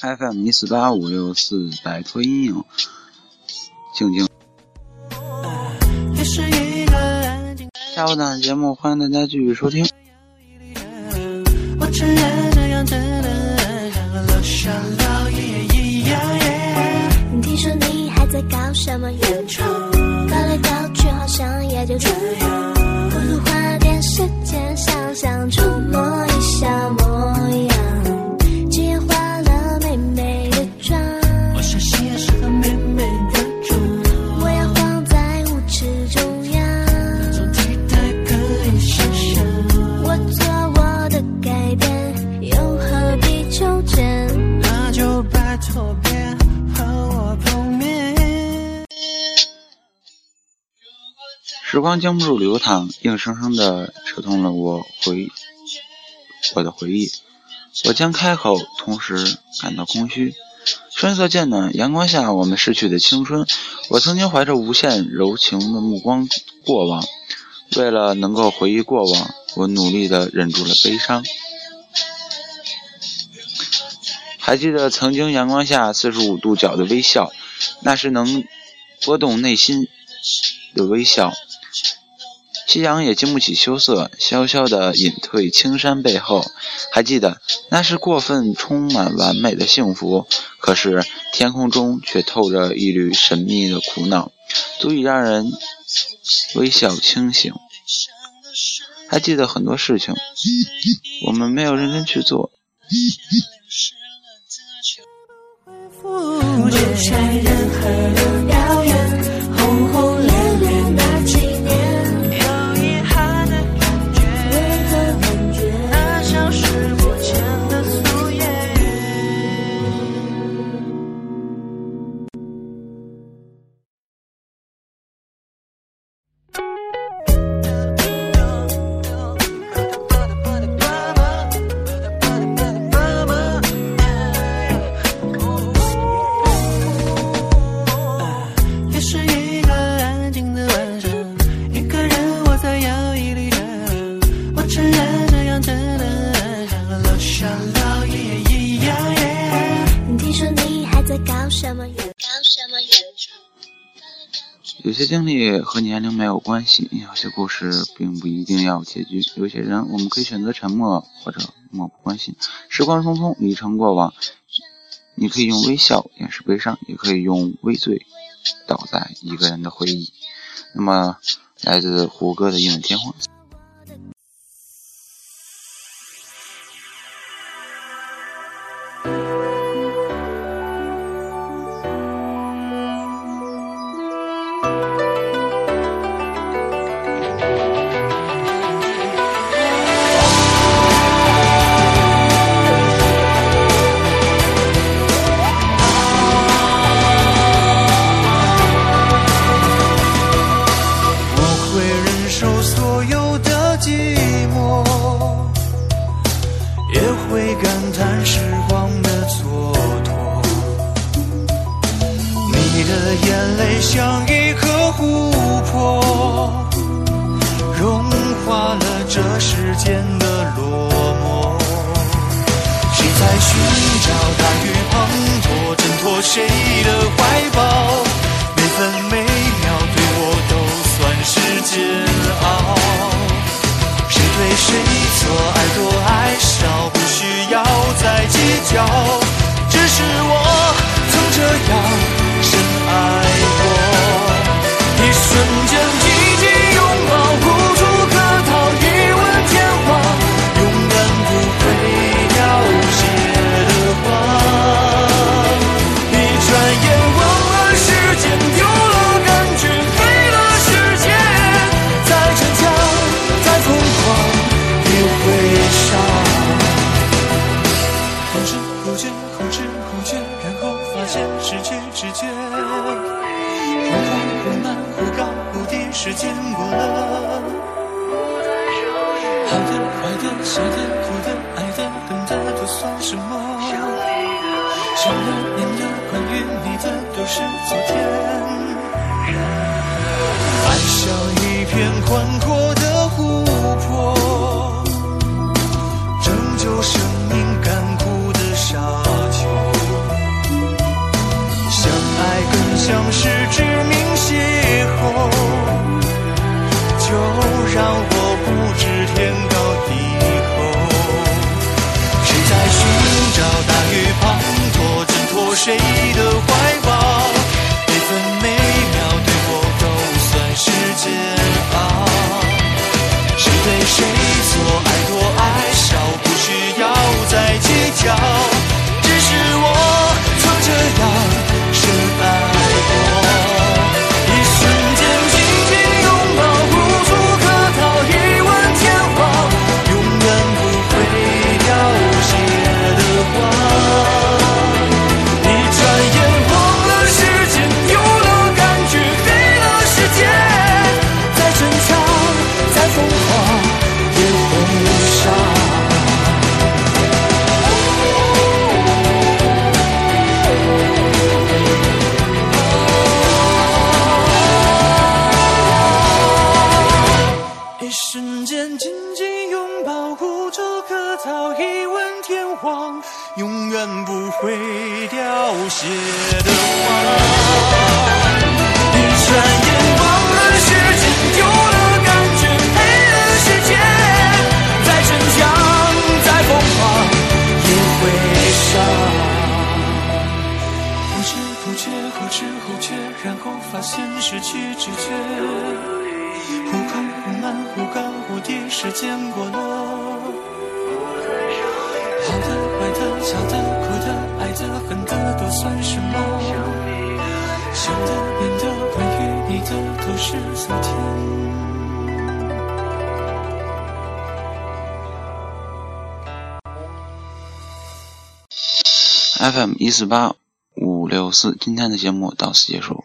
FM 一四八五六四摆脱阴影，静静。下午档节目，欢迎大家继续收听。听说你还在搞什么原创，搞来搞去好像也就这样，不如花点时间想想，触就拜托别和我碰面。时光经不住流淌，硬生生的扯痛了我回我的回忆。我将开口，同时感到空虚。春色渐暖，阳光下我们逝去的青春。我曾经怀着无限柔情的目光过往，为了能够回忆过往，我努力的忍住了悲伤。还记得曾经阳光下四十五度角的微笑，那是能拨动内心的微笑。夕阳也经不起羞涩，悄悄地隐退青山背后。还记得那是过分充满完美的幸福，可是天空中却透着一缕神秘的苦恼，足以让人微笑清醒。还记得很多事情，我们没有认真去做。不有些经历和年龄没有关系，有些故事并不一定要结局。有些人，我们可以选择沉默或者漠不关心。时光匆匆，旅程过往，你可以用微笑掩饰悲伤，也可以用微醉倒在一个人的回忆。那么，来自胡歌的《一吻天荒》。像一颗琥珀，融化了这世间的落寞。谁在寻找大雨滂沱，挣脱谁的怀抱？每分每秒对我都算是煎熬。谁对谁错，爱多爱少，不需要再计较。只是我曾这样好的，坏的，笑的，哭的，爱的，等的，都算什么？想的、念的，关于你的，都是昨天。爱像一片宽阔永远不会凋谢的花。一转眼忘了时间，丢了感觉，黑了世界，再逞强，再疯狂，也会伤。不知不觉，后知后觉，然后发现失去知觉。忽快忽慢，忽高忽低，时间过了。的、笑的、哭的、爱的、恨的，都算什么？想的、念的、关于你的，都是昨天。FM 一四八五六四，今天的节目到此结束。